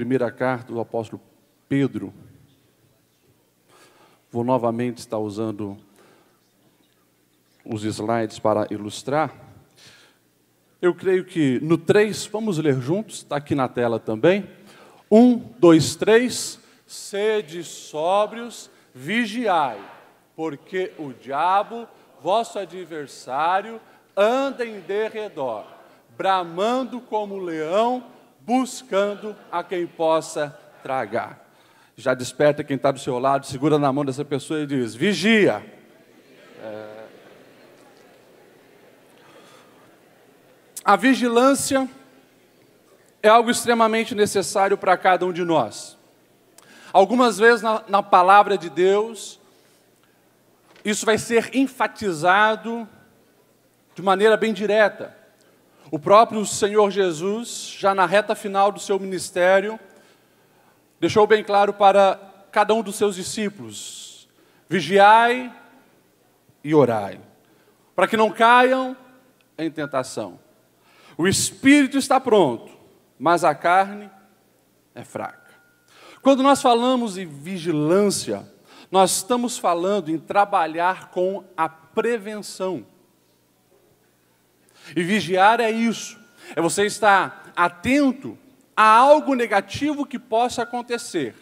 Primeira carta do apóstolo Pedro. Vou novamente estar usando os slides para ilustrar. Eu creio que no 3, vamos ler juntos, está aqui na tela também. 1, 2, 3. Sede sóbrios, vigiai, porque o diabo, vosso adversário, anda em derredor, bramando como leão, buscando a quem possa tragar. Já desperta quem está do seu lado, segura na mão dessa pessoa e diz: vigia. É... A vigilância é algo extremamente necessário para cada um de nós. Algumas vezes na, na, palavra de Deus, isso vai ser enfatizado de maneira bem direta. O próprio Senhor Jesus, já na reta final do seu ministério, deixou bem claro para cada um dos seus discípulos: vigiai e orai, para que não caiam em tentação. O espírito está pronto, mas a carne é fraca. Quando nós falamos em vigilância, nós estamos falando em trabalhar com a prevenção. E vigiar é isso, é você estar atento a algo negativo que possa acontecer.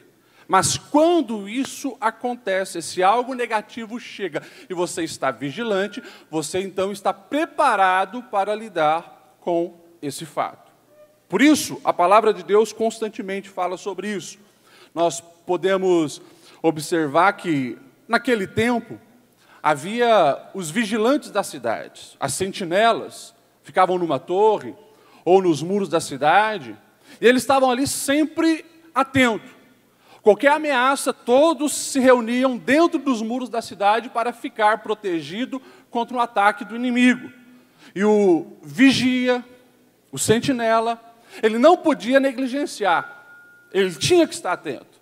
Mas quando isso acontece, se algo negativo chega e você está vigilante, você então está preparado para lidar com esse fato. Por isso, a palavra de Deus constantemente fala sobre isso. Nós podemos observar que, naquele tempo, havia os vigilantes das cidades, as sentinelas, ficavam numa torre ou nos muros da cidade, e eles estavam ali sempre atentos. Qualquer ameaça, todos se reuniam dentro dos muros da cidade para ficar protegido contra um ataque do inimigo. E o vigia, o sentinela, ele não podia negligenciar, ele tinha que estar atento.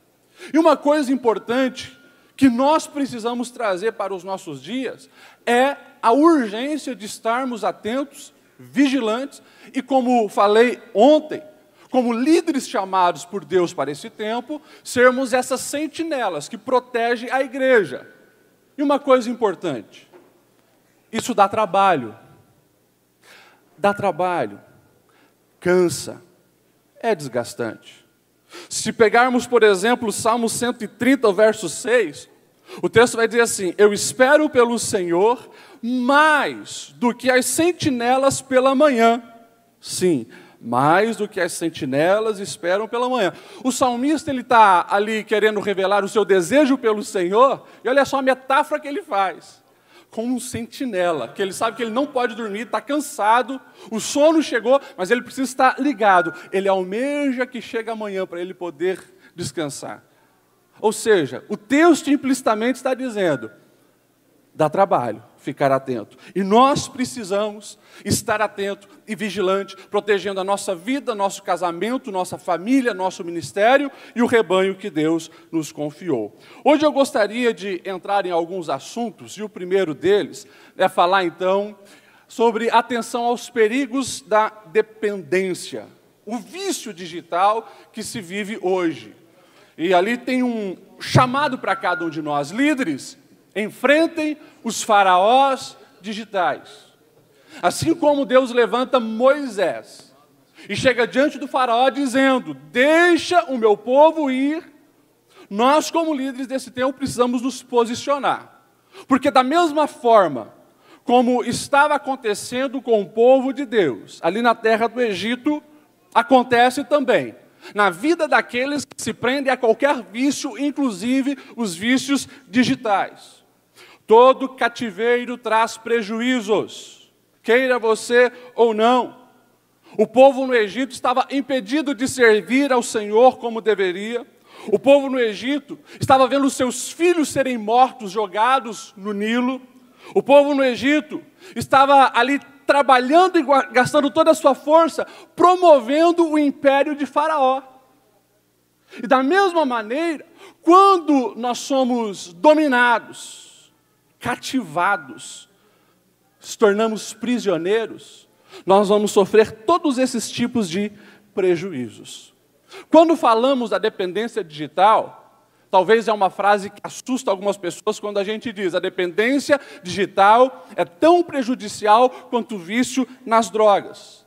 E uma coisa importante que nós precisamos trazer para os nossos dias é a urgência de estarmos atentos, vigilantes e, como falei ontem, como líderes chamados por Deus para esse tempo, sermos essas sentinelas que protegem a igreja. E uma coisa importante: isso dá trabalho dá trabalho, cansa, é desgastante. Se pegarmos, por exemplo, o Salmo 130, verso 6, o texto vai dizer assim: Eu espero pelo Senhor mais do que as sentinelas pela manhã. Sim, mais do que as sentinelas esperam pela manhã. O salmista ele está ali querendo revelar o seu desejo pelo Senhor, e olha só a metáfora que ele faz como um sentinela, que ele sabe que ele não pode dormir, está cansado, o sono chegou, mas ele precisa estar ligado. Ele almeja que chegue amanhã para ele poder descansar. Ou seja, o texto implicitamente está dizendo: dá trabalho ficar atento. E nós precisamos estar atento e vigilante, protegendo a nossa vida, nosso casamento, nossa família, nosso ministério e o rebanho que Deus nos confiou. Hoje eu gostaria de entrar em alguns assuntos, e o primeiro deles é falar então sobre atenção aos perigos da dependência, o vício digital que se vive hoje. E ali tem um chamado para cada um de nós, líderes, enfrentem os faraós digitais. Assim como Deus levanta Moisés e chega diante do faraó dizendo: Deixa o meu povo ir. Nós, como líderes desse tempo, precisamos nos posicionar. Porque, da mesma forma como estava acontecendo com o povo de Deus, ali na terra do Egito, acontece também na vida daqueles que se prendem a qualquer vício, inclusive os vícios digitais. Todo cativeiro traz prejuízos, queira você ou não. O povo no Egito estava impedido de servir ao Senhor como deveria. O povo no Egito estava vendo seus filhos serem mortos, jogados no Nilo. O povo no Egito estava ali trabalhando e gastando toda a sua força, promovendo o império de Faraó. E da mesma maneira, quando nós somos dominados, cativados, se tornamos prisioneiros, nós vamos sofrer todos esses tipos de prejuízos. Quando falamos da dependência digital, Talvez é uma frase que assusta algumas pessoas quando a gente diz a dependência digital é tão prejudicial quanto o vício nas drogas.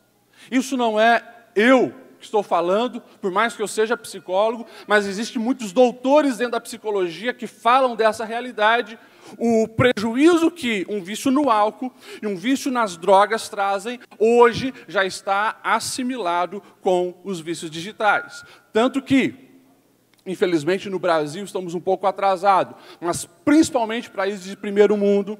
Isso não é eu que estou falando, por mais que eu seja psicólogo, mas existem muitos doutores dentro da psicologia que falam dessa realidade. O prejuízo que um vício no álcool e um vício nas drogas trazem, hoje já está assimilado com os vícios digitais. Tanto que, infelizmente, no Brasil estamos um pouco atrasados, mas principalmente países de primeiro mundo,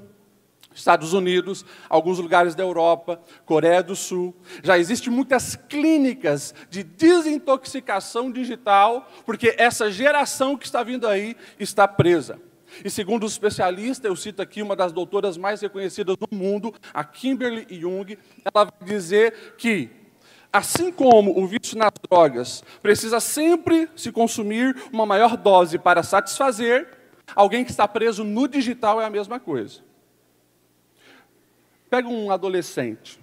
Estados Unidos, alguns lugares da Europa, Coreia do Sul. Já existem muitas clínicas de desintoxicação digital, porque essa geração que está vindo aí está presa. E segundo os especialistas, eu cito aqui uma das doutoras mais reconhecidas do mundo, a Kimberly Jung, ela vai dizer que Assim como o vício nas drogas precisa sempre se consumir uma maior dose para satisfazer, alguém que está preso no digital é a mesma coisa. Pega um adolescente,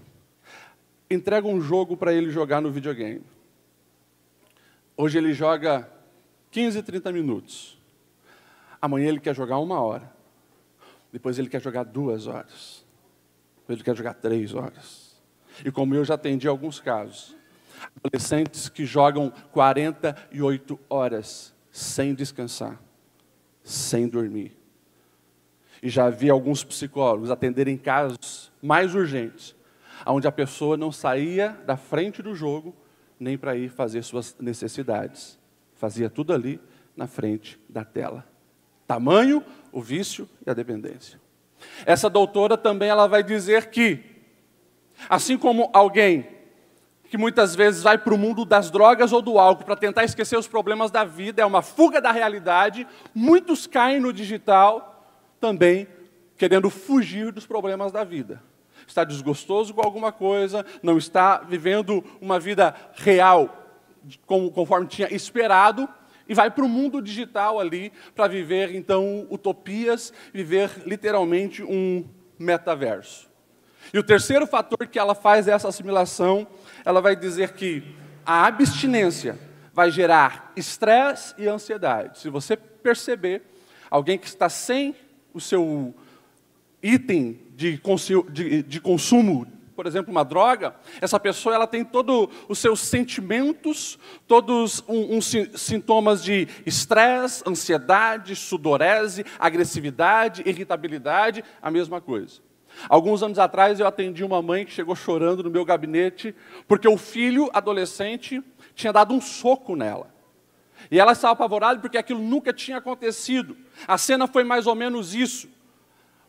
entrega um jogo para ele jogar no videogame. Hoje ele joga 15, 30 minutos. Amanhã ele quer jogar uma hora. Depois ele quer jogar duas horas. Depois ele quer jogar três horas. E como eu já atendi alguns casos, adolescentes que jogam 48 horas sem descansar, sem dormir. E já vi alguns psicólogos atenderem casos mais urgentes, onde a pessoa não saía da frente do jogo nem para ir fazer suas necessidades. Fazia tudo ali na frente da tela. Tamanho, o vício e a dependência. Essa doutora também ela vai dizer que, assim como alguém que muitas vezes vai para o mundo das drogas ou do álcool para tentar esquecer os problemas da vida, é uma fuga da realidade, muitos caem no digital também querendo fugir dos problemas da vida. Está desgostoso com alguma coisa, não está vivendo uma vida real conforme tinha esperado, e vai para o mundo digital ali para viver então utopias, viver literalmente um metaverso. E o terceiro fator que ela faz essa assimilação, ela vai dizer que a abstinência vai gerar estresse e ansiedade. Se você perceber, alguém que está sem o seu item de, de, de consumo, por exemplo, uma droga, essa pessoa ela tem todos os seus sentimentos, todos uns um, sintomas de estresse, ansiedade, sudorese, agressividade, irritabilidade, a mesma coisa. Alguns anos atrás eu atendi uma mãe que chegou chorando no meu gabinete porque o filho adolescente tinha dado um soco nela. E ela estava apavorada porque aquilo nunca tinha acontecido. A cena foi mais ou menos isso.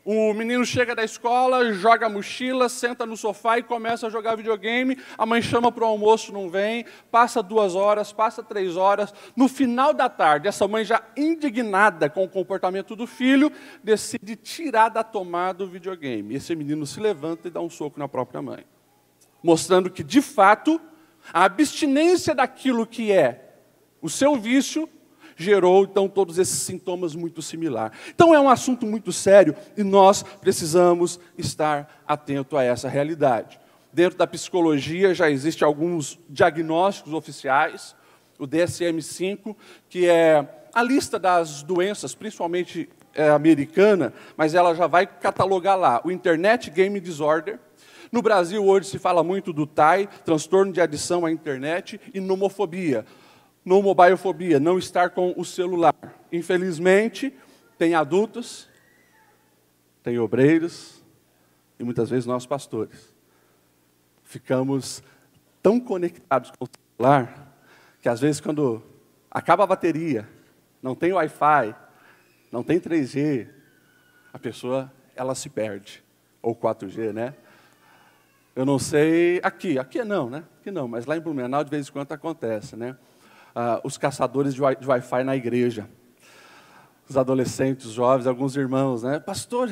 O menino chega da escola, joga a mochila, senta no sofá e começa a jogar videogame. A mãe chama para o almoço, não vem. Passa duas horas, passa três horas. No final da tarde, essa mãe, já indignada com o comportamento do filho, decide tirar da tomada o videogame. Esse menino se levanta e dá um soco na própria mãe, mostrando que, de fato, a abstinência daquilo que é o seu vício gerou então todos esses sintomas muito similares. Então é um assunto muito sério e nós precisamos estar atento a essa realidade. Dentro da psicologia já existem alguns diagnósticos oficiais, o DSM-5, que é a lista das doenças, principalmente é, americana, mas ela já vai catalogar lá o Internet Game Disorder. No Brasil hoje se fala muito do TAI, transtorno de adição à internet, e nomofobia, no mobiofobia, não estar com o celular. Infelizmente, tem adultos, tem obreiros e muitas vezes nós pastores. Ficamos tão conectados com o celular que às vezes quando acaba a bateria, não tem Wi-Fi, não tem 3G, a pessoa ela se perde. Ou 4G, né? Eu não sei aqui, aqui não, né? Aqui não, mas lá em Blumenau de vez em quando acontece, né? Ah, os caçadores de Wi-Fi na igreja. Os adolescentes, os jovens, alguns irmãos, né? Pastor,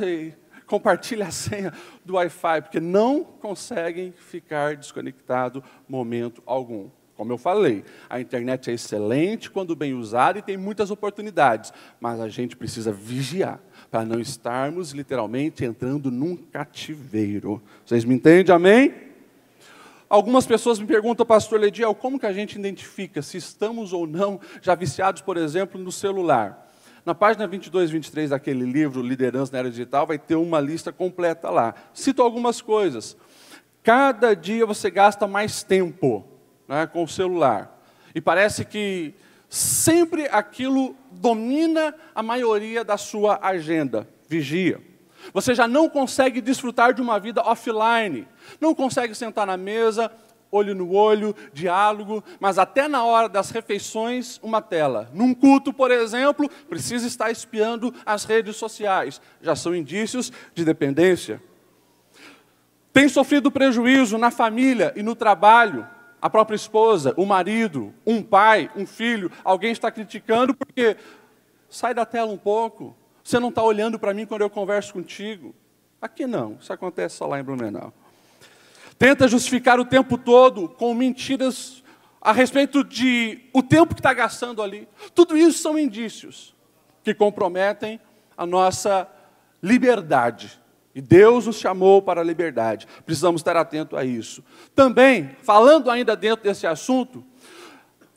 compartilha a senha do Wi-Fi, porque não conseguem ficar desconectado momento algum. Como eu falei, a internet é excelente quando bem usada e tem muitas oportunidades, mas a gente precisa vigiar para não estarmos literalmente entrando num cativeiro. Vocês me entendem? Amém? Algumas pessoas me perguntam, pastor Lediel, como que a gente identifica se estamos ou não já viciados, por exemplo, no celular? Na página 22 e 23 daquele livro, Liderança na Era Digital, vai ter uma lista completa lá. Cito algumas coisas. Cada dia você gasta mais tempo né, com o celular. E parece que sempre aquilo domina a maioria da sua agenda. Vigia. Você já não consegue desfrutar de uma vida offline. Não consegue sentar na mesa, olho no olho, diálogo, mas até na hora das refeições, uma tela. Num culto, por exemplo, precisa estar espiando as redes sociais. Já são indícios de dependência. Tem sofrido prejuízo na família e no trabalho. A própria esposa, o marido, um pai, um filho, alguém está criticando porque sai da tela um pouco, você não está olhando para mim quando eu converso contigo. Aqui não, isso acontece só lá em Blumenau. Tenta justificar o tempo todo com mentiras a respeito de o tempo que está gastando ali. Tudo isso são indícios que comprometem a nossa liberdade. E Deus nos chamou para a liberdade. Precisamos estar atentos a isso. Também, falando ainda dentro desse assunto,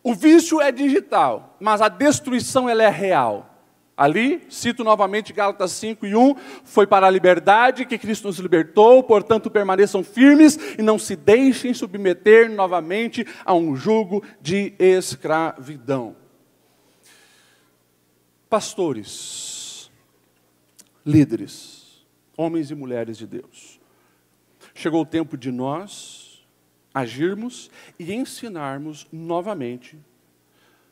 o vício é digital, mas a destruição ela é real. Ali, cito novamente Gálatas 5 e 1, foi para a liberdade que Cristo nos libertou, portanto permaneçam firmes e não se deixem submeter novamente a um jugo de escravidão. Pastores, líderes, homens e mulheres de Deus, chegou o tempo de nós agirmos e ensinarmos novamente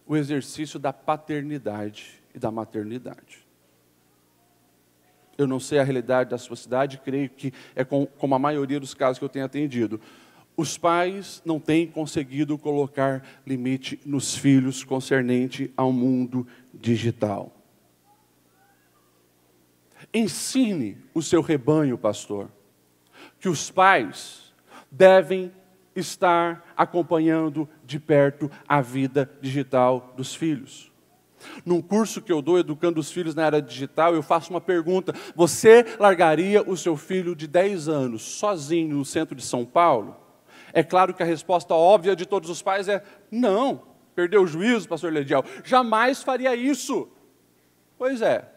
o exercício da paternidade e da maternidade. Eu não sei a realidade da sua cidade, creio que é com, como a maioria dos casos que eu tenho atendido. Os pais não têm conseguido colocar limite nos filhos concernente ao mundo digital. Ensine o seu rebanho, pastor, que os pais devem estar acompanhando de perto a vida digital dos filhos. Num curso que eu dou educando os filhos na era digital, eu faço uma pergunta: você largaria o seu filho de 10 anos sozinho no centro de São Paulo? É claro que a resposta óbvia de todos os pais é: não. Perdeu o juízo, pastor Ledial. Jamais faria isso. Pois é.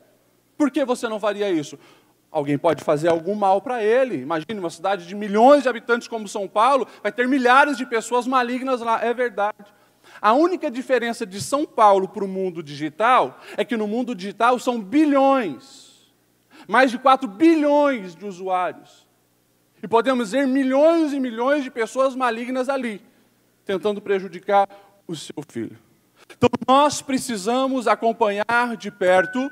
Por que você não faria isso? Alguém pode fazer algum mal para ele. Imagine uma cidade de milhões de habitantes como São Paulo, vai ter milhares de pessoas malignas lá. É verdade. A única diferença de São Paulo para o mundo digital é que no mundo digital são bilhões, mais de 4 bilhões de usuários. E podemos ver milhões e milhões de pessoas malignas ali, tentando prejudicar o seu filho. Então nós precisamos acompanhar de perto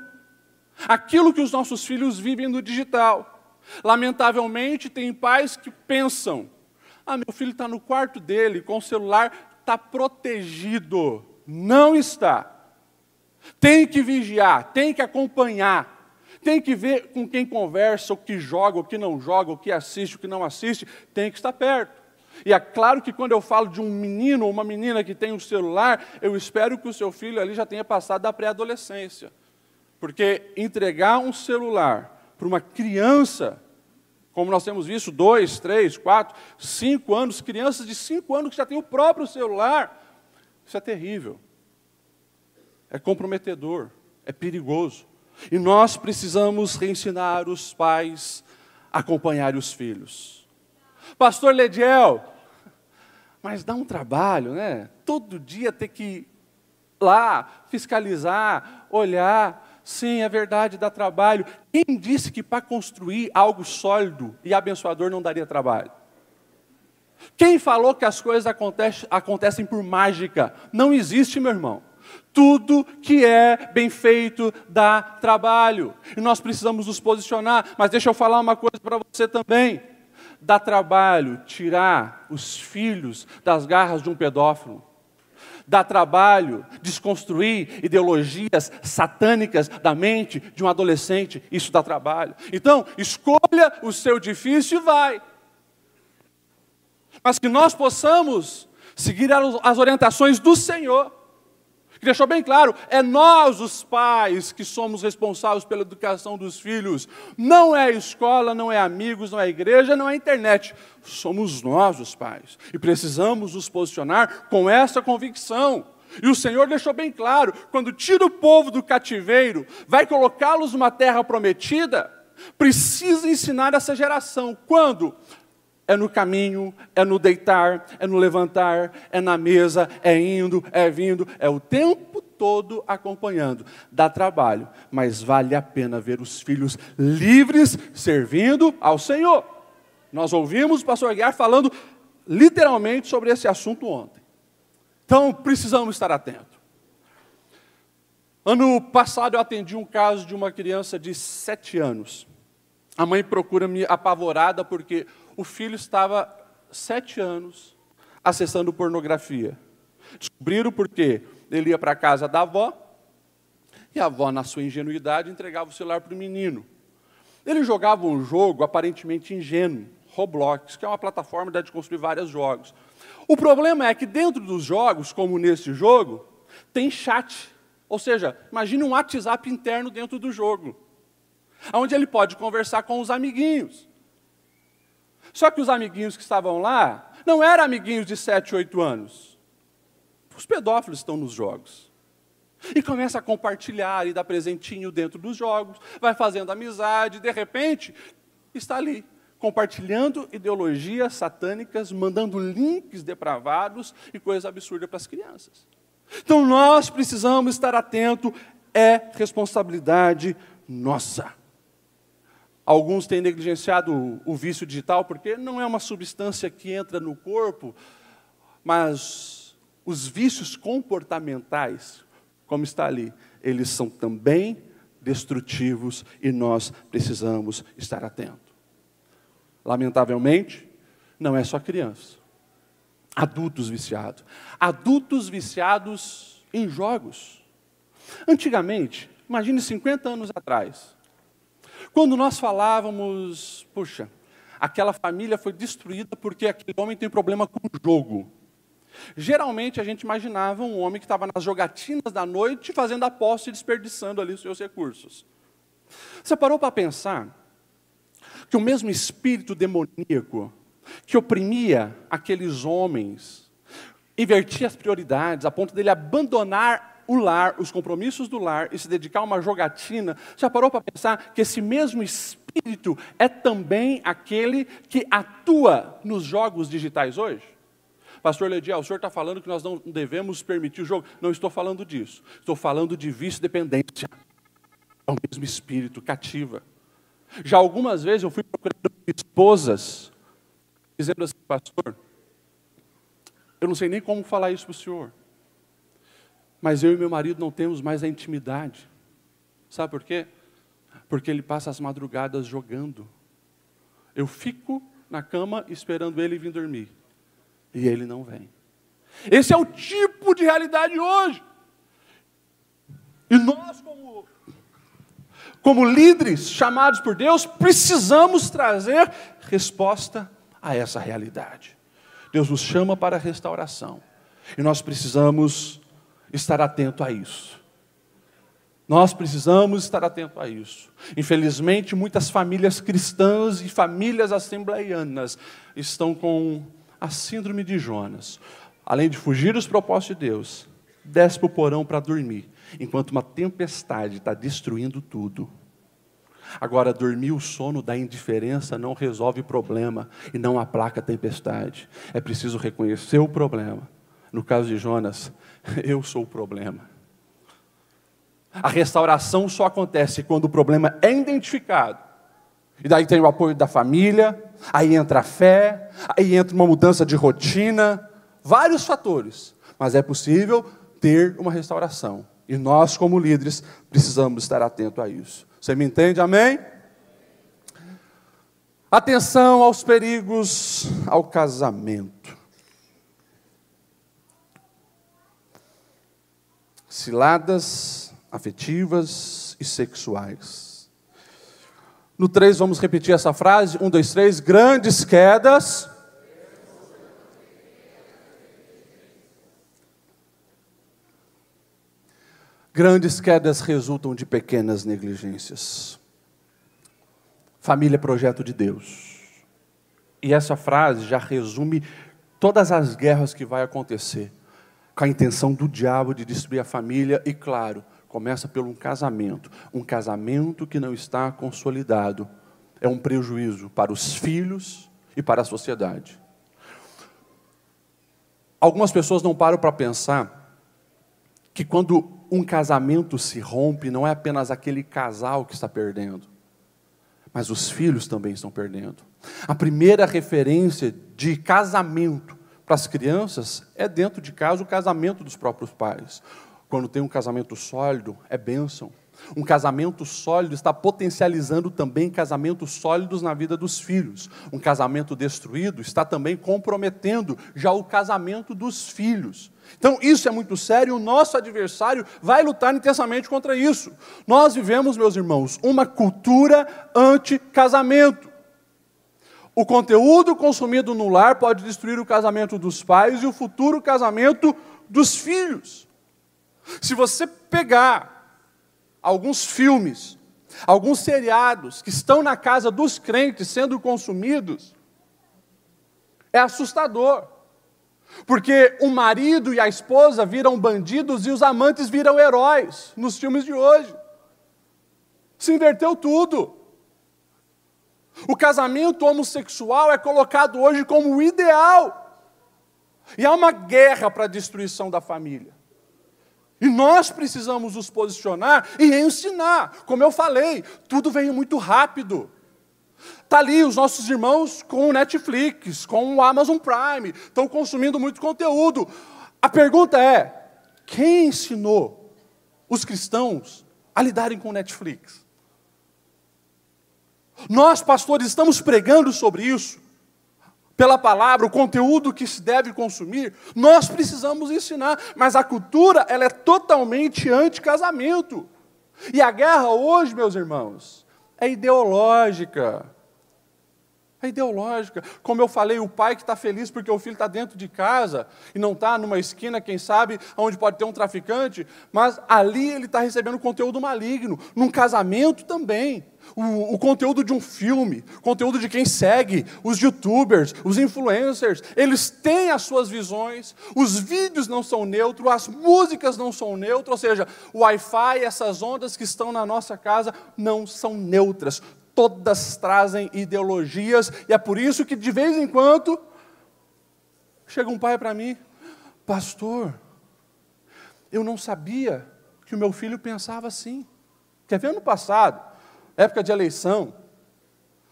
aquilo que os nossos filhos vivem no digital. Lamentavelmente, tem pais que pensam: ah, meu filho está no quarto dele com o celular está protegido. Não está. Tem que vigiar, tem que acompanhar, tem que ver com quem conversa, o que joga, o que não joga, o que assiste, o que não assiste, tem que estar perto. E é claro que quando eu falo de um menino ou uma menina que tem um celular, eu espero que o seu filho ali já tenha passado da pré-adolescência. Porque entregar um celular para uma criança como nós temos visto, dois, três, quatro, cinco anos, crianças de cinco anos que já têm o próprio celular. Isso é terrível. É comprometedor, é perigoso. E nós precisamos reensinar os pais a acompanhar os filhos. Pastor Lediel, mas dá um trabalho, né? Todo dia ter que ir lá, fiscalizar, olhar. Sim, é verdade, dá trabalho. Quem disse que para construir algo sólido e abençoador não daria trabalho? Quem falou que as coisas acontecem, por mágica? Não existe, meu irmão. Tudo que é bem feito dá trabalho. E nós precisamos nos posicionar. Mas deixa eu falar uma coisa para você também. Dá trabalho tirar os filhos das garras de um pedófilo dá trabalho desconstruir ideologias satânicas da mente de um adolescente, isso dá trabalho. Então, escolha o seu difícil e vai. Mas que nós possamos seguir as orientações do Senhor. Que deixou bem claro, é nós os pais que somos responsáveis pela educação dos filhos. Não é a escola, não é amigos, não é a igreja, não é a internet. Somos nós os pais. E precisamos nos posicionar com essa convicção. E o Senhor deixou bem claro: quando tira o povo do cativeiro, vai colocá-los numa terra prometida, precisa ensinar essa geração. Quando? É no caminho, é no deitar, é no levantar, é na mesa, é indo, é vindo, é o tempo todo acompanhando. Dá trabalho, mas vale a pena ver os filhos livres servindo ao Senhor. Nós ouvimos o pastor Aguiar falando literalmente sobre esse assunto ontem. Então, precisamos estar atentos. Ano passado eu atendi um caso de uma criança de sete anos. A mãe procura-me apavorada porque o filho estava sete anos acessando pornografia. Descobriram porque ele ia para a casa da avó e a avó, na sua ingenuidade, entregava o celular para o menino. Ele jogava um jogo aparentemente ingênuo, Roblox, que é uma plataforma de construir vários jogos. O problema é que dentro dos jogos, como nesse jogo, tem chat. Ou seja, imagine um WhatsApp interno dentro do jogo, onde ele pode conversar com os amiguinhos. Só que os amiguinhos que estavam lá não eram amiguinhos de 7, 8 anos. Os pedófilos estão nos jogos. E começa a compartilhar e dar presentinho dentro dos jogos, vai fazendo amizade, de repente, está ali, compartilhando ideologias satânicas, mandando links depravados e coisas absurdas para as crianças. Então nós precisamos estar atento, é responsabilidade nossa. Alguns têm negligenciado o, vício digital porque não é uma substância que entra no corpo, mas os vícios comportamentais, como está ali, eles são também destrutivos e nós precisamos estar atentos. Lamentavelmente, não é só criança. Adultos viciados. Adultos viciados em jogos. Antigamente, imagine 50 anos atrás, quando nós falávamos, puxa, aquela família foi destruída porque aquele homem tem problema com o jogo. Geralmente a gente imaginava um homem que estava nas jogatinas da noite fazendo aposta e desperdiçando ali os seus recursos. Você parou para pensar que o mesmo espírito demoníaco que oprimia aqueles homens, invertia as prioridades a ponto dele abandonar o lar, os compromissos do lar e se dedicar a uma jogatina, já parou para pensar que esse mesmo espírito é também aquele que atua nos jogos digitais hoje? Pastor Lediel, o senhor está falando que nós não devemos permitir o jogo. Não estou falando disso. Estou falando de vício-dependência. É o mesmo espírito, cativa. Já algumas vezes eu fui procurando esposas, dizendo assim, pastor, eu não sei nem como falar isso para o senhor. Mas eu e meu marido não temos mais a intimidade. Sabe por quê? Porque ele passa as madrugadas jogando. Eu fico na cama esperando ele vir dormir. E ele não vem. Esse é o tipo de realidade hoje. E nós, como, como líderes chamados por Deus, precisamos trazer resposta a essa realidade. Deus nos chama para a restauração. E nós precisamos estar atento a isso. Nós precisamos estar atento a isso. Infelizmente, muitas famílias cristãs e famílias assembleianas estão com a síndrome de Jonas. Além de fugir dos propósitos de Deus, desce para o porão para dormir, enquanto uma tempestade está destruindo tudo. Agora, dormir o sono da indiferença não resolve problema e não aplaca a tempestade. É preciso reconhecer o problema. No caso de Jonas, eu sou o problema. A restauração só acontece quando o problema é identificado. E daí tem o apoio da família, aí entra a fé, aí entra uma mudança de rotina, vários fatores. Mas é possível ter uma restauração. E nós, como líderes, precisamos estar atentos a isso. Você me entende? Amém? Atenção aos perigos ao casamento. Ciladas afetivas e sexuais. No 3, vamos repetir essa frase: um, dois, três, grandes quedas. Grandes quedas resultam de pequenas negligências. Família é projeto de Deus. E essa frase já resume todas as guerras que vai acontecer, com a intenção do diabo de destruir a família e, claro, começa pelo um casamento, um casamento que não está consolidado. É um prejuízo para os filhos e para a sociedade. Algumas pessoas não param para pensar que quando um casamento se rompe, não é apenas aquele casal que está perdendo, mas os filhos também estão perdendo. A primeira referência de casamento para as crianças é dentro de casa o casamento dos próprios pais. Quando tem um casamento sólido, é bênção. Um casamento sólido está potencializando também casamentos sólidos na vida dos filhos. Um casamento destruído está também comprometendo já o casamento dos filhos. Então, isso é muito sério, o nosso adversário vai lutar intensamente contra isso. Nós vivemos, meus irmãos, uma cultura anti-casamento. O conteúdo consumido no lar pode destruir o casamento dos pais e o futuro casamento dos filhos. Se você pegar alguns filmes, alguns seriados que estão na casa dos crentes sendo consumidos, é assustador. Porque o marido e a esposa viram bandidos e os amantes viram heróis nos filmes de hoje. Se inverteu tudo. O casamento homossexual é colocado hoje como o ideal. E há uma guerra para a destruição da família. E nós precisamos nos posicionar e ensinar. Como eu falei, tudo veio muito rápido. Está ali os nossos irmãos com o Netflix, com o Amazon Prime, estão consumindo muito conteúdo. A pergunta é: quem ensinou os cristãos a lidarem com o Netflix? Nós, pastores, estamos pregando sobre isso pela palavra, o conteúdo que se deve consumir, nós precisamos ensinar, mas a cultura ela é totalmente anti-casamento. E a guerra hoje, meus irmãos, é ideológica. É ideológica. Como eu falei, o pai que está feliz porque o filho está dentro de casa e não está numa esquina, quem sabe, onde pode ter um traficante, mas ali ele está recebendo conteúdo maligno. Num casamento também o, o, conteúdo de um filme, conteúdo de quem segue, os youtubers, os influencers, eles têm as suas visões, os vídeos não são neutros, as músicas não são neutras, ou seja, o Wi-Fi, essas ondas que estão na nossa casa não são neutras, todas trazem ideologias, e é por isso que de vez em quando chega um pai para mim, pastor, eu não sabia que o meu filho pensava assim. Quer ver ano passado? época de eleição,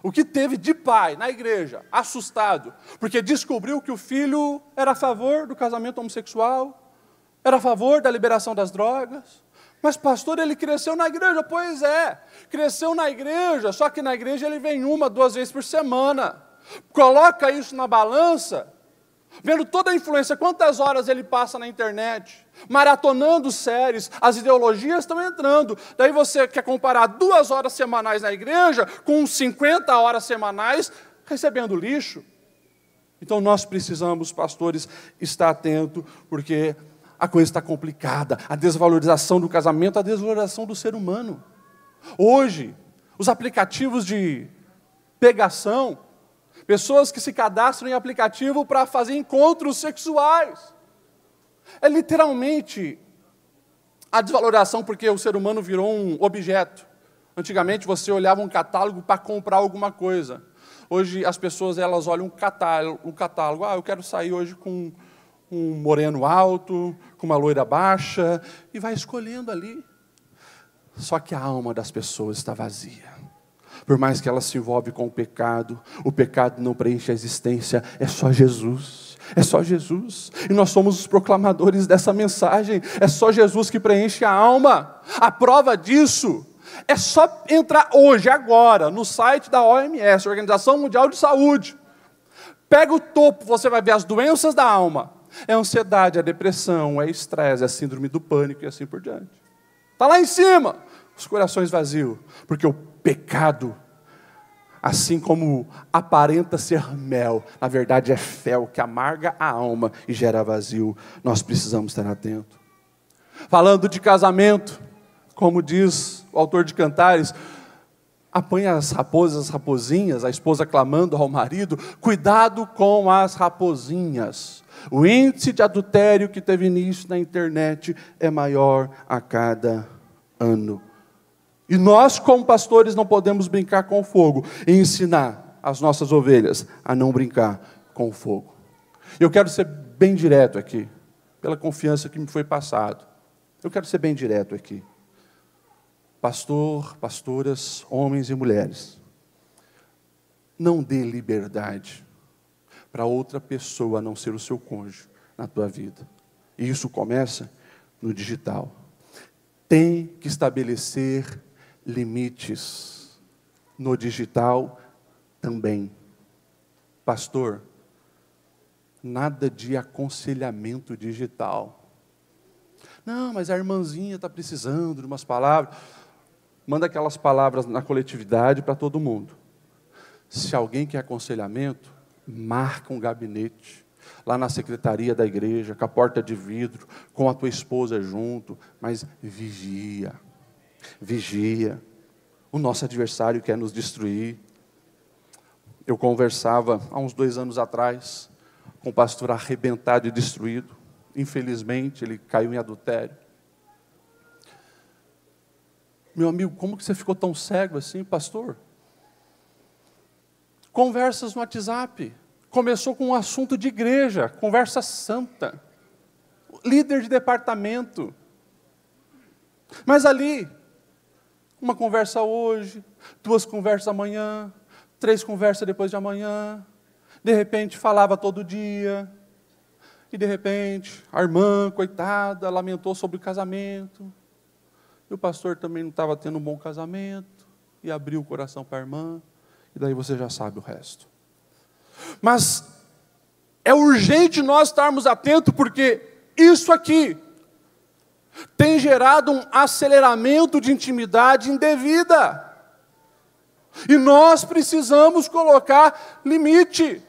o que teve de pai na igreja, assustado, porque descobriu que o filho era a favor do casamento homossexual, era a favor da liberação das drogas. Mas, pastor, ele cresceu na igreja? Pois é, cresceu na igreja, só que na igreja ele vem uma, duas vezes por semana. Coloca isso na balança, vendo toda a influência, quantas horas ele passa na internet, maratonando séries, as ideologias estão entrando. Daí você quer comparar duas horas semanais na igreja com 50 horas semanais recebendo lixo. Então nós precisamos, pastores, estar atento, porque a coisa está complicada. A desvalorização do casamento, a desvalorização do ser humano. Hoje, os aplicativos de pegação, Pessoas que se cadastram em aplicativo para fazer encontros sexuais. É literalmente a desvalorização porque o ser humano virou um objeto. Antigamente você olhava um catálogo para comprar alguma coisa. Hoje as pessoas elas olham um catálogo, um catálogo. Ah, eu quero sair hoje com um moreno alto, com uma loira baixa, e vai escolhendo ali. Só que a alma das pessoas está vazia. Por mais que ela se envolve com o pecado, o pecado não preenche a existência, é só Jesus. É só Jesus. E nós somos os proclamadores dessa mensagem. É só Jesus que preenche a alma. A prova disso é só entrar hoje, agora, no site da OMS, Organização Mundial de Saúde. Pega o topo, você vai ver as doenças da alma. É a ansiedade, é a depressão, é estresse, é a síndrome do pânico e assim por diante. Está lá em cima, os corações vazios, porque o pecado, assim como aparenta ser mel, na verdade é fel que amarga a alma e gera vazio. Nós precisamos estar atentos. Falando de casamento, como diz o autor de Cantares, apanha as raposas, as raposinhas, a esposa clamando ao marido: cuidado com as raposinhas. O índice de adultério que teve início na internet é maior a cada ano. E nós, como pastores, não podemos brincar com fogo e ensinar as nossas ovelhas a não brincar com fogo. Eu quero ser bem direto aqui, pela confiança que me foi passado. Eu quero ser bem direto aqui pastor, pastoras, homens e mulheres, não dê liberdade para outra pessoa a não ser o seu cônjuge na tua vida. E isso começa no digital. Tem que estabelecer limites no digital também. Pastor, nada de aconselhamento digital. Não, mas a irmãzinha está precisando de umas palavras manda aquelas palavras na coletividade para todo mundo. Se alguém quer aconselhamento, marca um gabinete lá na secretaria da igreja, com a porta de vidro, com a tua esposa junto, mas vigia. Vigia. O nosso adversário quer nos destruir. Eu conversava há uns dois anos atrás com um pastor arrebentado e destruído. Infelizmente, ele caiu em adultério. Meu amigo, como que você ficou tão cego assim, pastor? Conversas no WhatsApp. Começou com um assunto de igreja, conversa santa. Líder de departamento. Mas ali, uma conversa hoje, duas conversas amanhã, três conversas depois de amanhã. De repente falava todo dia. E de repente, a irmã, coitada, lamentou sobre o casamento. E o pastor também não estava tendo um bom casamento, e abriu o coração para a irmã, e daí você já sabe o resto. Mas é urgente nós estarmos atentos, porque isso aqui tem gerado um aceleramento de intimidade indevida. E nós precisamos colocar limite.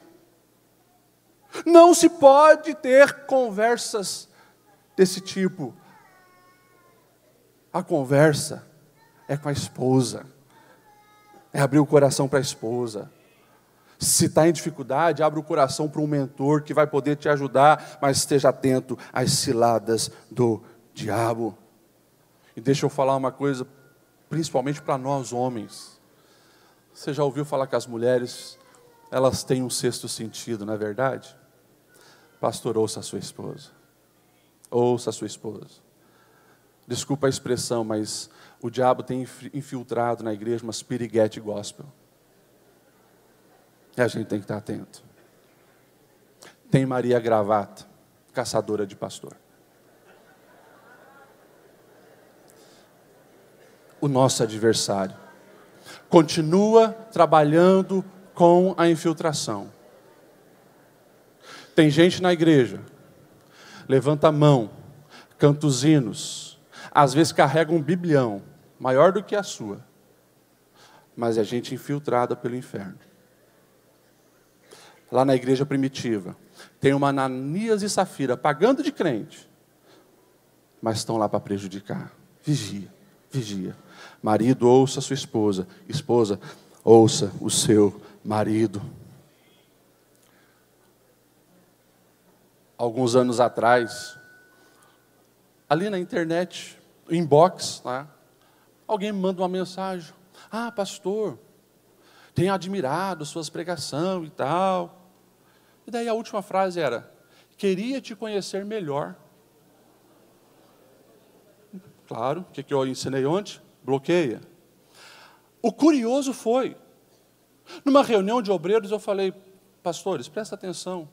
Não se pode ter conversas desse tipo a conversa é com a esposa, é abrir o coração para a esposa. Se está em dificuldade, abre o coração para um mentor que vai poder te ajudar, mas esteja atento às ciladas do diabo. E deixa eu falar uma coisa, principalmente para nós homens. Você já ouviu falar que as mulheres, elas têm um sexto sentido, não é verdade? Pastor, ouça a sua esposa. Ouça a sua esposa. Desculpa a expressão, mas o diabo tem infiltrado na igreja umas piriguete gospel. E a gente tem que estar atento. Tem Maria Gravata, caçadora de pastor. O nosso adversário continua trabalhando com a infiltração. Tem gente na igreja, levanta a mão, canta os hinos, às vezes carrega um biblião, maior do que a sua, mas é gente infiltrada pelo inferno. Lá na igreja primitiva, tem uma Ananias e Safira pagando de crente, mas estão lá para prejudicar. Vigia, vigia. Marido, ouça sua esposa. Esposa, ouça o seu marido. Alguns anos atrás, ali na internet, inbox, né? alguém me manda uma mensagem. Ah, pastor, tenho admirado suas pregações e tal. E daí a última frase era: queria te conhecer melhor. Claro, o que, que eu ensinei ontem? Bloqueia. O curioso foi, numa reunião de obreiros, eu falei, pastores, presta atenção.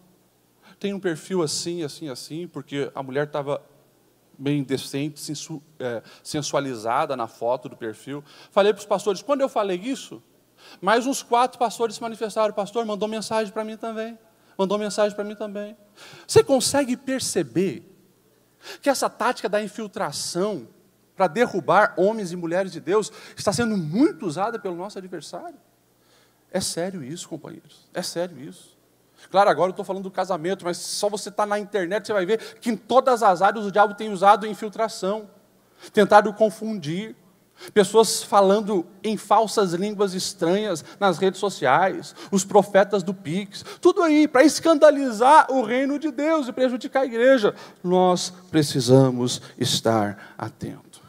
Tem um perfil assim, assim, assim, porque a mulher estava bem decente, sensu, é, sensualizada na foto do perfil. Falei para os pastores, quando eu falei isso, mais uns quatro pastores se manifestaram. O pastor mandou mensagem para mim também. Mandou mensagem para mim também. Você consegue perceber que essa tática da infiltração para derrubar homens e mulheres de Deus está sendo muito usada pelo nosso adversário? É sério isso, companheiros. É sério isso. Claro, agora eu estou falando do casamento, mas só você está na internet, você vai ver que em todas as áreas o diabo tem usado infiltração, tentado confundir. Pessoas falando em falsas línguas estranhas nas redes sociais, os profetas do Pix, tudo aí para escandalizar o reino de Deus e prejudicar a igreja. Nós precisamos estar atentos.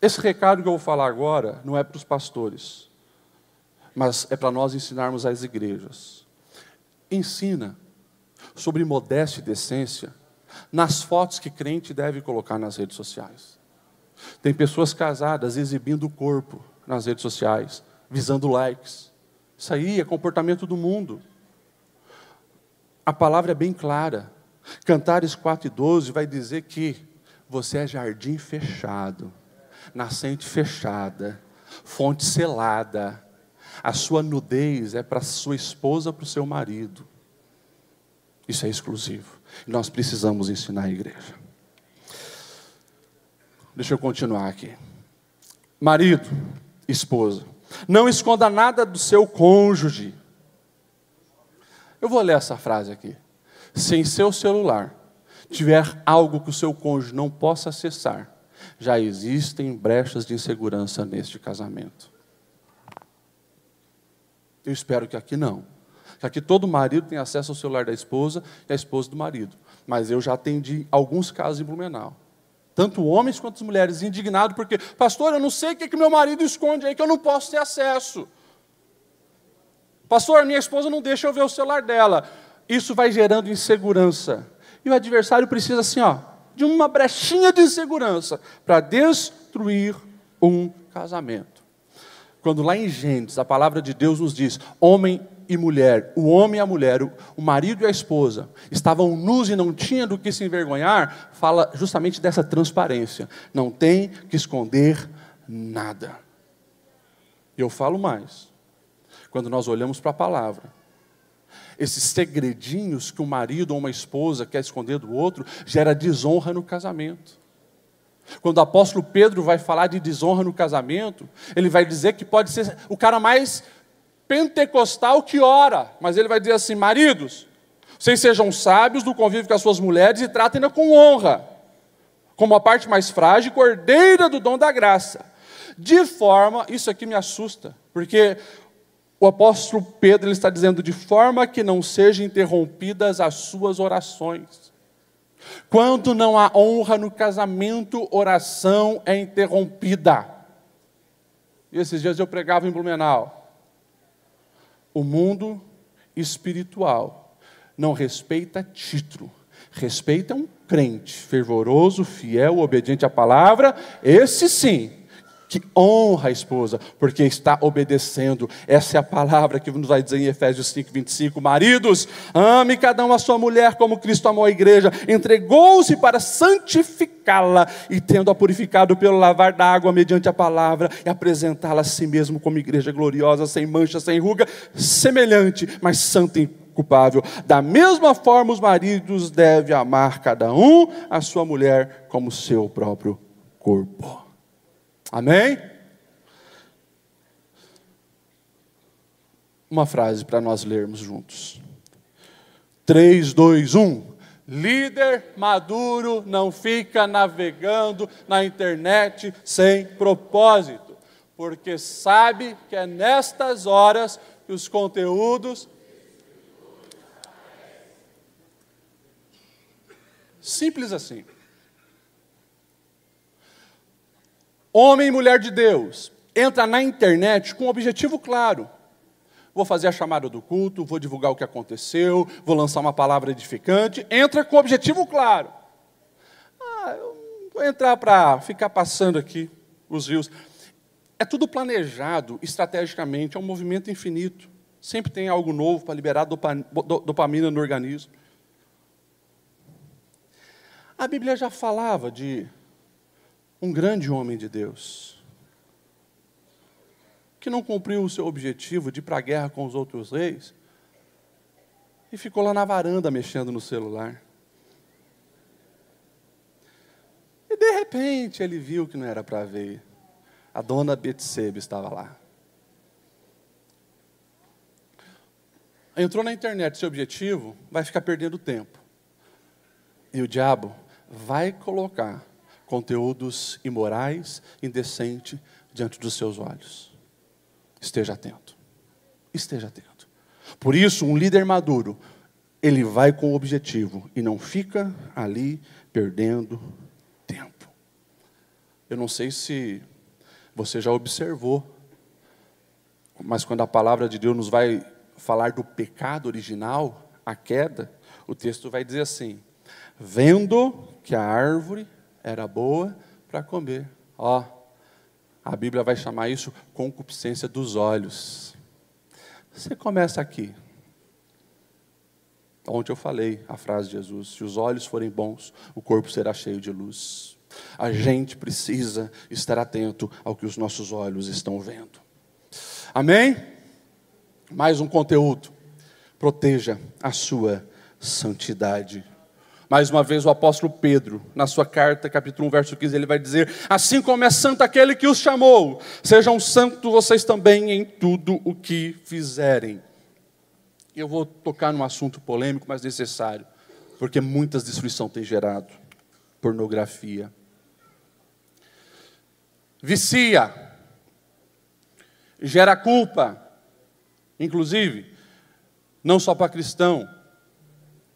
Esse recado que eu vou falar agora não é para os pastores, mas é para nós ensinarmos às igrejas. Ensina sobre modéstia e decência nas fotos que crente deve colocar nas redes sociais. Tem pessoas casadas exibindo o corpo nas redes sociais, visando likes. Isso aí é comportamento do mundo. A palavra é bem clara. Cantares 4,12 vai dizer que você é jardim fechado, nascente fechada, fonte selada. A sua nudez é para sua esposa, para o seu marido. Isso é exclusivo. Nós precisamos ensinar a igreja. Deixa eu continuar aqui. Marido, esposa, não esconda nada do seu cônjuge. Eu vou ler essa frase aqui. Se em seu celular tiver algo que o seu cônjuge não possa acessar, já existem brechas de insegurança neste casamento. Eu espero que aqui não que aqui todo marido tem acesso ao celular da esposa e a esposa do marido. Mas eu já atendi alguns casos em Blumenau. Tanto homens quanto mulheres indignados, porque, pastor, eu não sei o que, que meu marido esconde aí que eu não posso ter acesso. Pastor, minha esposa não deixa eu ver o celular dela. Isso vai gerando insegurança. E o adversário precisa, assim, ó, de uma brechinha de insegurança para destruir um casamento. Quando lá em Gênesis a palavra de Deus nos diz: homem e mulher, o homem e a mulher, o marido e a esposa, estavam nus e não tinham do que se envergonhar, fala justamente dessa transparência. Não tem que esconder nada. Eu falo mais. Quando nós olhamos para a palavra, esses segredinhos que um marido ou uma esposa quer esconder do outro, gera desonra no casamento. Quando o apóstolo Pedro vai falar de desonra no casamento, ele vai dizer que pode ser o cara mais pentecostal que ora, mas ele vai dizer assim: maridos, vocês sejam sábios no convívio com as suas mulheres e tratem-na com honra, como a parte mais frágil, cordeira do dom da graça. De forma, isso aqui me assusta, porque o apóstolo Pedro ele está dizendo de forma que não sejam interrompidas as suas orações. Quando não há honra no casamento, oração é interrompida. E esses dias eu pregava em Blumenau. O mundo espiritual não respeita título, respeita um crente fervoroso, fiel, obediente à palavra, esse sim, que honra a esposa, porque está obedecendo. Essa é a palavra que nos vai dizer em Efésios 5, 25. Maridos, ame cada um a sua mulher como Cristo amou a igreja, entregou-se para santificá-la e, tendo-a purificado pelo lavar da água mediante a palavra, e apresentá-la a si mesmo como igreja gloriosa, sem mancha, sem ruga, semelhante, mas santa e culpável. Da mesma forma, os maridos devem amar cada um a sua mulher como seu próprio corpo. Amém? Uma frase para nós lermos juntos. 3, 2, 1. Líder maduro não fica navegando na internet sem propósito, porque sabe que é nestas horas que os conteúdos. Simples assim. Homem e mulher de Deus, entra na internet com um objetivo claro. Vou fazer a chamada do culto, vou divulgar o que aconteceu, vou lançar uma palavra edificante. Entra com um objetivo claro. Ah, eu vou entrar para ficar passando aqui os rios. É tudo planejado estrategicamente, é um movimento infinito. Sempre tem algo novo para liberar dopamina no organismo. A Bíblia já falava de um grande homem de Deus, que não cumpriu o seu objetivo de ir para a guerra com os outros reis, e ficou lá na varanda mexendo no celular. E de repente ele viu que não era para ver. A dona Betsebe estava lá. entrou na internet seu objetivo, vai ficar perdendo tempo. E o diabo vai colocar conteúdos imorais, indecentes diante dos seus olhos. Esteja atento. Esteja atento. Por isso, um líder maduro, ele vai com o objetivo e não fica ali perdendo tempo. Eu não sei se você já observou, mas quando a palavra de Deus nos vai falar do pecado original, a queda, o texto vai dizer assim: vendo que a árvore era boa para comer. Ó, a Bíblia vai chamar isso concupiscência dos olhos. Você começa aqui. Ontem eu falei a frase de Jesus: se os olhos forem bons, o corpo será cheio de luz. A gente precisa estar atento ao que os nossos olhos estão vendo. Amém? Mais um conteúdo. Proteja a sua santidade. Mais uma vez, o apóstolo Pedro, na sua carta, capítulo 1, verso 15, ele vai dizer: Assim como é santo aquele que os chamou, sejam santos vocês também em tudo o que fizerem. Eu vou tocar num assunto polêmico, mas necessário, porque muitas destruição tem gerado pornografia. Vicia, gera culpa, inclusive, não só para cristão.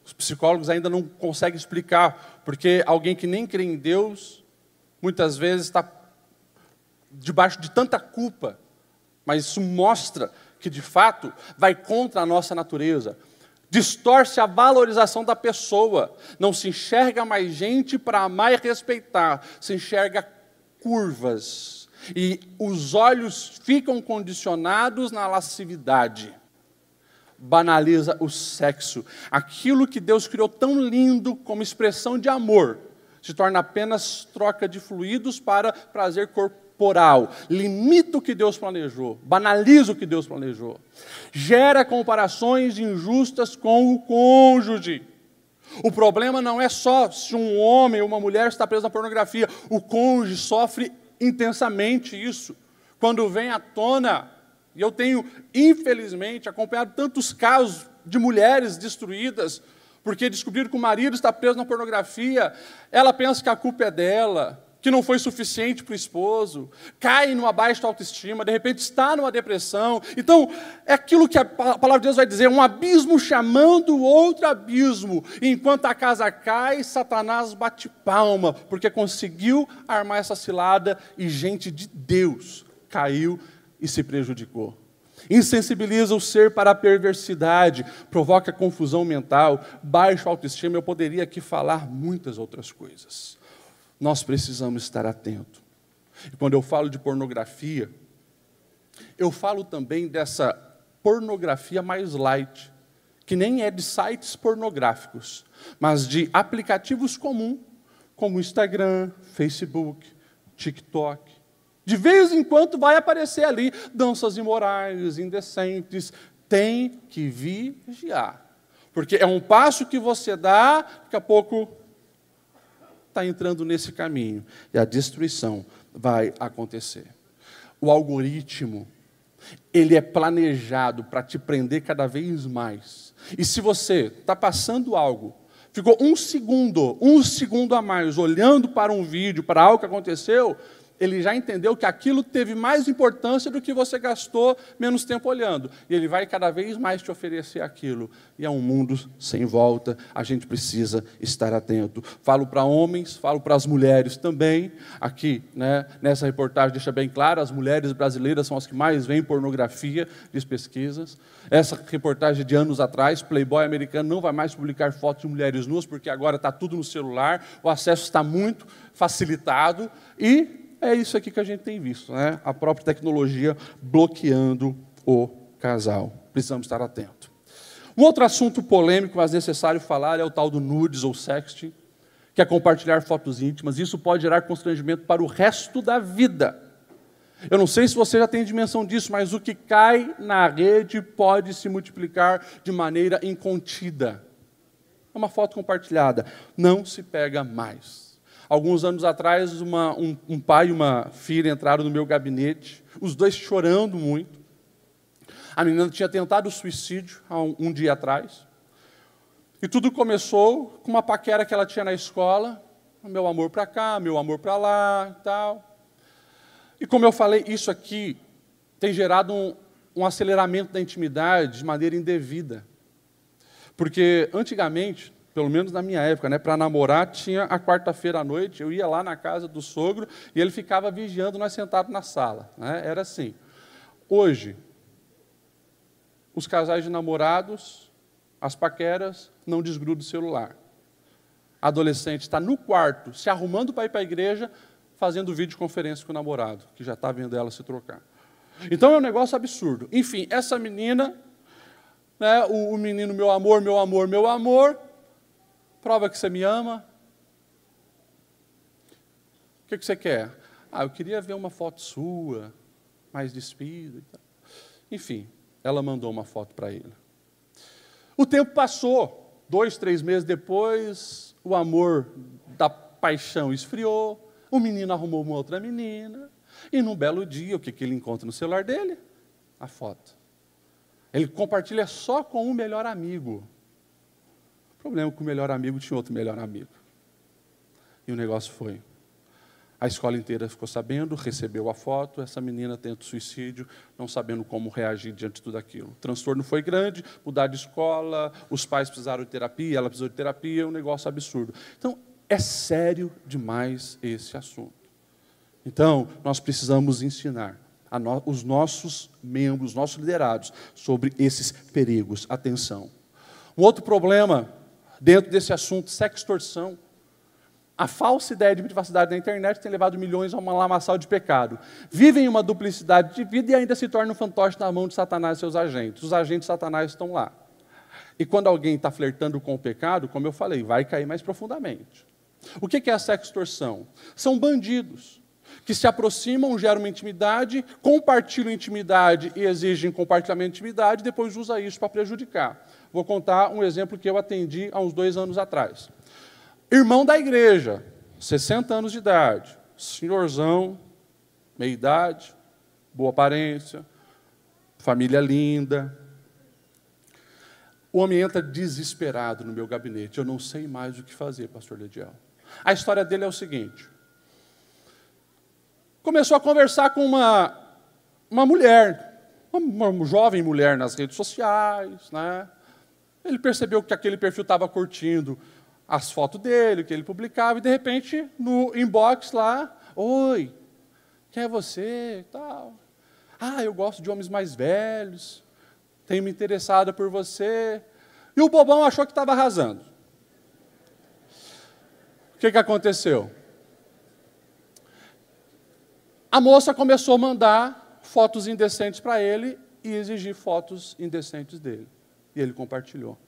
Os psicólogos ainda não conseguem explicar, porque alguém que nem crê em Deus, muitas vezes está debaixo de tanta culpa, mas isso mostra que de fato vai contra a nossa natureza. Distorce a valorização da pessoa. Não se enxerga mais gente para amar e respeitar, se enxerga curvas. E os olhos ficam condicionados na lascividade. Banaliza o sexo. Aquilo que Deus criou tão lindo como expressão de amor se torna apenas troca de fluidos para prazer corporal limita o que Deus planejou, banaliza o que Deus planejou, gera comparações injustas com o cônjuge. O problema não é só se um homem ou uma mulher está preso na pornografia, o cônjuge sofre intensamente isso. Quando vem à tona, e eu tenho, infelizmente, acompanhado tantos casos de mulheres destruídas, porque descobriram que o marido está preso na pornografia, ela pensa que a culpa é dela, que não foi suficiente para o esposo, cai numa baixa autoestima, de repente está numa depressão. Então, é aquilo que a palavra de Deus vai dizer: um abismo chamando outro abismo. E enquanto a casa cai, Satanás bate palma, porque conseguiu armar essa cilada e gente de Deus caiu e se prejudicou. Insensibiliza o ser para a perversidade, provoca confusão mental, baixa autoestima. Eu poderia aqui falar muitas outras coisas nós precisamos estar atentos. E quando eu falo de pornografia, eu falo também dessa pornografia mais light, que nem é de sites pornográficos, mas de aplicativos comuns, como Instagram, Facebook, TikTok. De vez em quando vai aparecer ali danças imorais, indecentes. Tem que vigiar. Porque é um passo que você dá, daqui a pouco está entrando nesse caminho e a destruição vai acontecer. O algoritmo, ele é planejado para te prender cada vez mais. E se você está passando algo, ficou um segundo, um segundo a mais olhando para um vídeo, para algo que aconteceu, ele já entendeu que aquilo teve mais importância do que você gastou menos tempo olhando. E ele vai cada vez mais te oferecer aquilo. E é um mundo sem volta, a gente precisa estar atento. Falo para homens, falo para as mulheres também. Aqui, né, nessa reportagem, deixa bem claro: as mulheres brasileiras são as que mais veem pornografia, diz pesquisas. Essa reportagem de anos atrás, Playboy americano não vai mais publicar fotos de mulheres nuas, porque agora está tudo no celular, o acesso está muito facilitado. E é isso aqui que a gente tem visto, né? a própria tecnologia bloqueando o casal. Precisamos estar atentos. Um outro assunto polêmico, mas necessário falar, é o tal do nudes ou sexting, que é compartilhar fotos íntimas. Isso pode gerar constrangimento para o resto da vida. Eu não sei se você já tem dimensão disso, mas o que cai na rede pode se multiplicar de maneira incontida. É uma foto compartilhada. Não se pega mais. Alguns anos atrás, uma, um, um pai e uma filha entraram no meu gabinete, os dois chorando muito. A menina tinha tentado suicídio há um, um dia atrás. E tudo começou com uma paquera que ela tinha na escola, meu amor para cá, meu amor para lá, tal. E como eu falei, isso aqui tem gerado um, um aceleramento da intimidade de maneira indevida. Porque antigamente, pelo menos na minha época, né, para namorar, tinha a quarta-feira à noite, eu ia lá na casa do sogro e ele ficava vigiando nós sentados na sala. Né? Era assim. Hoje, os casais de namorados, as paqueras, não desgrudam o celular. A adolescente está no quarto, se arrumando para ir para a igreja, fazendo videoconferência com o namorado, que já está vendo ela se trocar. Então é um negócio absurdo. Enfim, essa menina, né, o, o menino, meu amor, meu amor, meu amor, prova que você me ama. O que, que você quer? Ah, eu queria ver uma foto sua, mais despida. Enfim, ela mandou uma foto para ele. O tempo passou, dois, três meses depois, o amor da paixão esfriou, o menino arrumou uma outra menina, e num belo dia, o que, que ele encontra no celular dele? A foto. Ele compartilha só com um melhor amigo. Problema é que o melhor amigo tinha outro melhor amigo. E o negócio foi. A escola inteira ficou sabendo, recebeu a foto, essa menina tenta suicídio, não sabendo como reagir diante de tudo aquilo. O transtorno foi grande, mudar de escola, os pais precisaram de terapia, ela precisou de terapia, um negócio absurdo. Então, é sério demais esse assunto. Então, nós precisamos ensinar no, os nossos membros, nossos liderados, sobre esses perigos. Atenção. Um outro problema dentro desse assunto, sextorção. A falsa ideia de privacidade na internet tem levado milhões a uma lamaçal de pecado. Vivem uma duplicidade de vida e ainda se tornam fantoche na mão de Satanás e seus agentes. Os agentes Satanás estão lá. E quando alguém está flertando com o pecado, como eu falei, vai cair mais profundamente. O que é a sextorção? São bandidos que se aproximam, geram uma intimidade, compartilham intimidade e exigem compartilhamento de intimidade, e depois usa isso para prejudicar. Vou contar um exemplo que eu atendi há uns dois anos atrás. Irmão da igreja, 60 anos de idade, senhorzão, meia idade, boa aparência, família linda. O homem entra desesperado no meu gabinete. Eu não sei mais o que fazer, pastor Lediel. A história dele é o seguinte: começou a conversar com uma, uma mulher, uma, uma jovem mulher nas redes sociais, né? Ele percebeu que aquele perfil estava curtindo as fotos dele, que ele publicava, e de repente, no inbox lá, oi, quem é você? Tal. Ah, eu gosto de homens mais velhos, tenho me interessado por você. E o bobão achou que estava arrasando. O que, que aconteceu? A moça começou a mandar fotos indecentes para ele e exigir fotos indecentes dele. E ele compartilhou.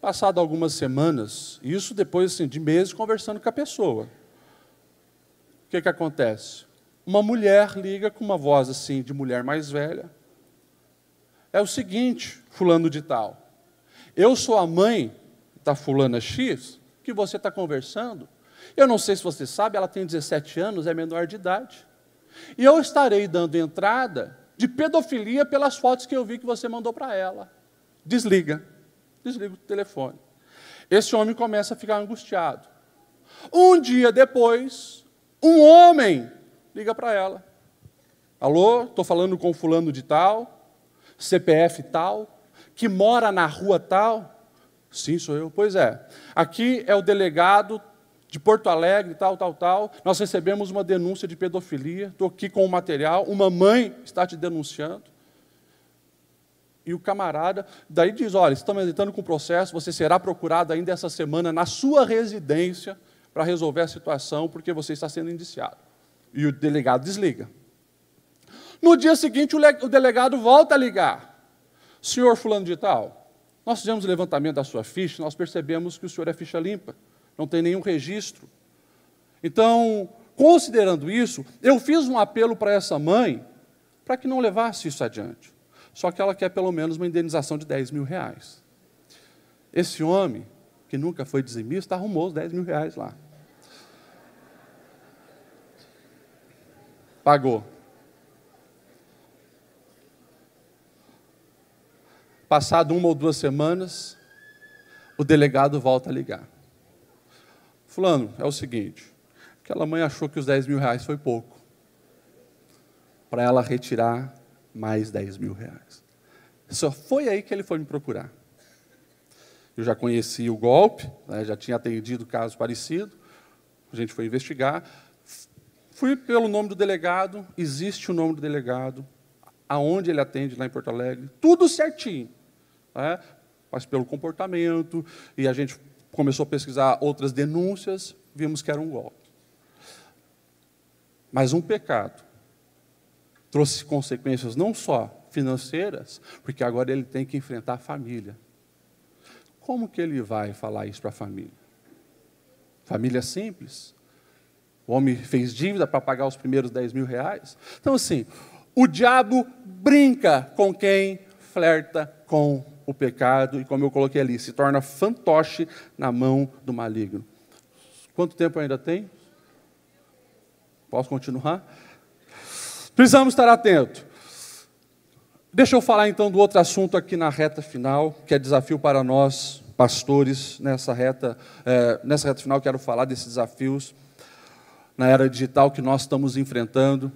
Passado algumas semanas, isso depois assim, de meses conversando com a pessoa. O que, que acontece? Uma mulher liga com uma voz assim de mulher mais velha. É o seguinte, fulano de tal. Eu sou a mãe da fulana X que você está conversando eu não sei se você sabe, ela tem 17 anos, é menor de idade. E eu estarei dando entrada de pedofilia pelas fotos que eu vi que você mandou para ela. Desliga. Desliga o telefone. Esse homem começa a ficar angustiado. Um dia depois, um homem liga para ela. Alô, estou falando com fulano de tal, CPF tal, que mora na rua tal. Sim, sou eu. Pois é. Aqui é o delegado de Porto Alegre, tal, tal, tal. Nós recebemos uma denúncia de pedofilia. Estou aqui com o material. Uma mãe está te denunciando. E o camarada, daí diz: Olha, estamos entrando com o processo, você será procurado ainda essa semana na sua residência para resolver a situação, porque você está sendo indiciado. E o delegado desliga. No dia seguinte, o delegado volta a ligar. Senhor Fulano de Tal, nós fizemos o levantamento da sua ficha, nós percebemos que o senhor é ficha limpa não tem nenhum registro. Então, considerando isso, eu fiz um apelo para essa mãe para que não levasse isso adiante. Só que ela quer pelo menos uma indenização de 10 mil reais. Esse homem, que nunca foi dizimista, arrumou os 10 mil reais lá. Pagou. Passado uma ou duas semanas, o delegado volta a ligar. Fulano, é o seguinte: aquela mãe achou que os 10 mil reais foi pouco. Para ela retirar mais 10 mil reais. Só foi aí que ele foi me procurar. Eu já conhecia o golpe, né, já tinha atendido caso parecido. A gente foi investigar. Fui pelo nome do delegado, existe o nome do delegado, aonde ele atende lá em Porto Alegre, tudo certinho. Né? Mas pelo comportamento, e a gente começou a pesquisar outras denúncias, vimos que era um golpe. Mas um pecado trouxe consequências não só financeiras, porque agora ele tem que enfrentar a família. Como que ele vai falar isso para a família? Família simples? O homem fez dívida para pagar os primeiros 10 mil reais. Então, assim, o diabo brinca com quem flerta com o pecado e, como eu coloquei ali, se torna fantoche na mão do maligno. Quanto tempo ainda tem? Posso continuar? Precisamos estar atentos. Deixa eu falar então do outro assunto aqui na reta final, que é desafio para nós, pastores, nessa reta, é, nessa reta final, quero falar desses desafios na era digital que nós estamos enfrentando.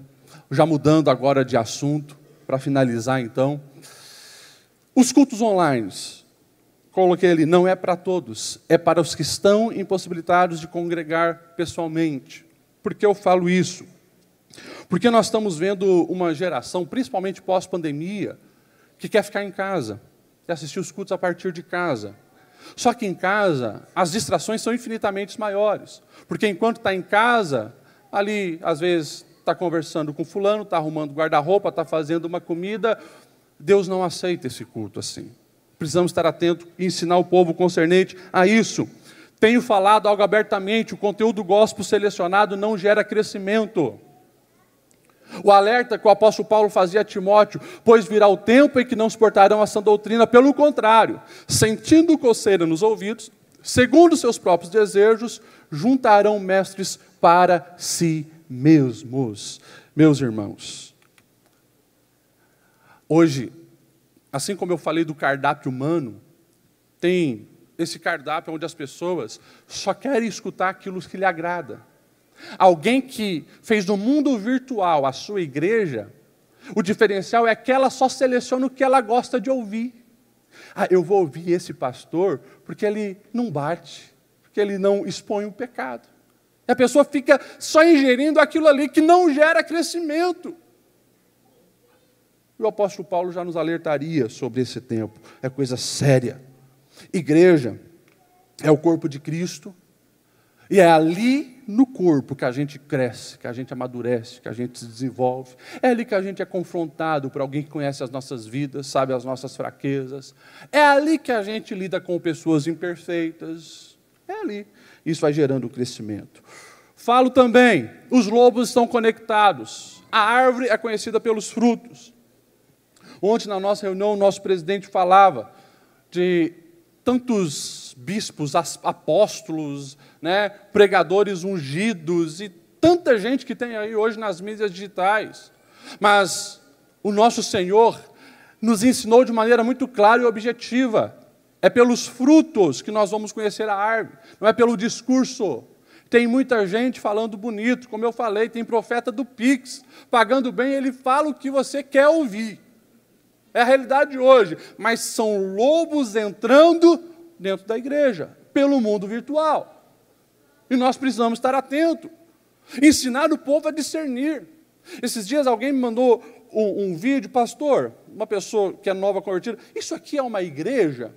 Já mudando agora de assunto, para finalizar então. Os cultos online, coloquei ali, não é para todos, é para os que estão impossibilitados de congregar pessoalmente. Por que eu falo isso? Porque nós estamos vendo uma geração, principalmente pós-pandemia, que quer ficar em casa, quer assistir os cultos a partir de casa. Só que em casa, as distrações são infinitamente maiores. Porque enquanto está em casa, ali, às vezes, está conversando com fulano, está arrumando guarda-roupa, está fazendo uma comida. Deus não aceita esse culto assim. Precisamos estar atentos e ensinar o povo concernente a isso. Tenho falado algo abertamente, o conteúdo gospel selecionado não gera crescimento. O alerta que o apóstolo Paulo fazia a Timóteo, pois virá o tempo em que não suportarão a sã doutrina, pelo contrário, sentindo coceira nos ouvidos, segundo seus próprios desejos, juntarão mestres para si mesmos. Meus irmãos, hoje, assim como eu falei do cardápio humano, tem esse cardápio onde as pessoas só querem escutar aquilo que lhe agrada. Alguém que fez do mundo virtual a sua igreja, o diferencial é que ela só seleciona o que ela gosta de ouvir. Ah, eu vou ouvir esse pastor porque ele não bate, porque ele não expõe o pecado. E a pessoa fica só ingerindo aquilo ali que não gera crescimento. E o apóstolo Paulo já nos alertaria sobre esse tempo. É coisa séria. Igreja é o corpo de Cristo, e é ali no corpo que a gente cresce, que a gente amadurece, que a gente se desenvolve. É ali que a gente é confrontado por alguém que conhece as nossas vidas, sabe as nossas fraquezas. É ali que a gente lida com pessoas imperfeitas. É ali. Isso vai gerando o crescimento. Falo também, os lobos estão conectados. A árvore é conhecida pelos frutos. Ontem, na nossa reunião, o nosso presidente falava de tantos bispos, apóstolos, né, pregadores ungidos e tanta gente que tem aí hoje nas mídias digitais. Mas o nosso Senhor nos ensinou de maneira muito clara e objetiva. É pelos frutos que nós vamos conhecer a árvore, não é pelo discurso. Tem muita gente falando bonito, como eu falei, tem profeta do Pix, pagando bem, ele fala o que você quer ouvir. É a realidade hoje, mas são lobos entrando dentro da igreja, pelo mundo virtual. E nós precisamos estar atentos. Ensinar o povo a discernir. Esses dias alguém me mandou um, um vídeo, pastor, uma pessoa que é nova convertida, isso aqui é uma igreja?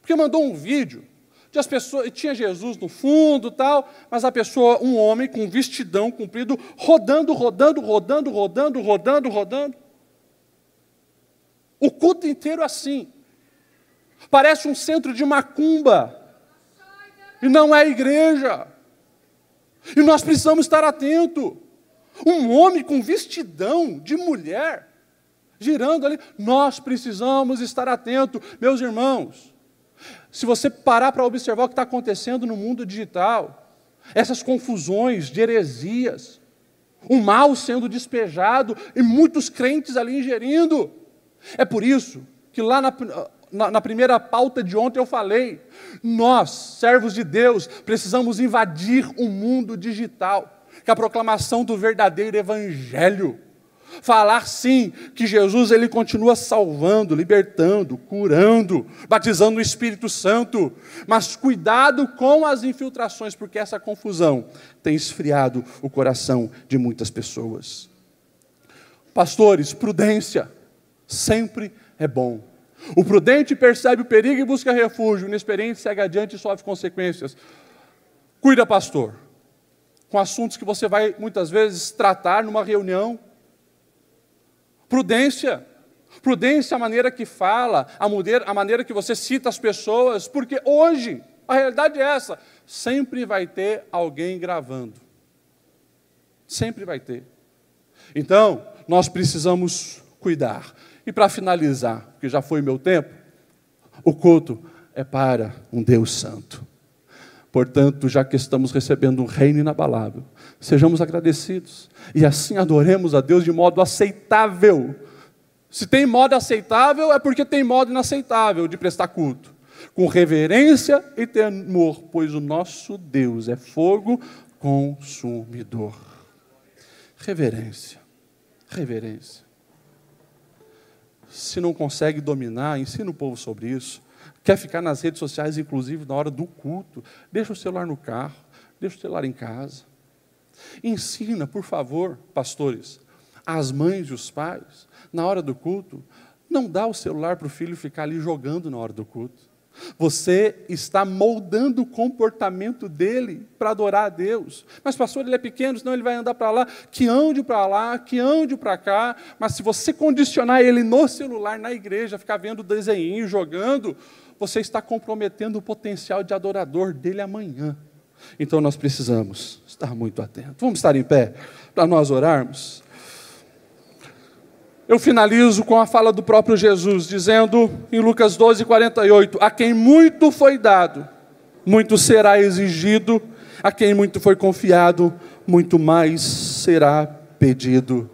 Porque mandou um vídeo de as pessoas, tinha Jesus no fundo tal, mas a pessoa, um homem com vestidão comprido, rodando, rodando, rodando, rodando, rodando, rodando. O culto inteiro assim. Parece um centro de macumba. E não é igreja. E nós precisamos estar atentos. Um homem com vestidão de mulher, girando ali, nós precisamos estar atentos, meus irmãos. Se você parar para observar o que está acontecendo no mundo digital, essas confusões de heresias, o mal sendo despejado e muitos crentes ali ingerindo. É por isso que lá na, na, na primeira pauta de ontem eu falei. Nós, servos de Deus, precisamos invadir o mundo digital, que é a proclamação do verdadeiro evangelho. Falar sim que Jesus ele continua salvando, libertando, curando, batizando no Espírito Santo, mas cuidado com as infiltrações, porque essa confusão tem esfriado o coração de muitas pessoas. Pastores, prudência sempre é bom. O prudente percebe o perigo e busca refúgio, o inexperiente segue adiante e sofre consequências. Cuida, pastor, com assuntos que você vai muitas vezes tratar numa reunião Prudência. Prudência a maneira que fala, a maneira que você cita as pessoas, porque hoje, a realidade é essa: sempre vai ter alguém gravando. Sempre vai ter. Então, nós precisamos cuidar. E para finalizar, porque já foi meu tempo, o culto é para um Deus Santo. Portanto, já que estamos recebendo um reino inabalável, sejamos agradecidos e assim adoremos a Deus de modo aceitável. Se tem modo aceitável, é porque tem modo inaceitável de prestar culto. Com reverência e temor, pois o nosso Deus é fogo consumidor. Reverência. Reverência. Se não consegue dominar, ensina o povo sobre isso. Quer ficar nas redes sociais, inclusive na hora do culto? Deixa o celular no carro, deixa o celular em casa. Ensina, por favor, pastores, as mães e os pais, na hora do culto, não dá o celular para o filho ficar ali jogando na hora do culto. Você está moldando o comportamento dele para adorar a Deus. Mas, pastor, ele é pequeno, senão ele vai andar para lá, que ande para lá, que ande para cá. Mas se você condicionar ele no celular, na igreja, ficar vendo desenho, jogando, você está comprometendo o potencial de adorador dele amanhã. Então nós precisamos estar muito atentos. Vamos estar em pé para nós orarmos? Eu finalizo com a fala do próprio Jesus, dizendo em Lucas 12, 48: A quem muito foi dado, muito será exigido, a quem muito foi confiado, muito mais será pedido.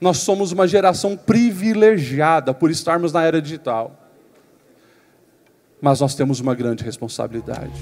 Nós somos uma geração privilegiada por estarmos na era digital mas nós temos uma grande responsabilidade.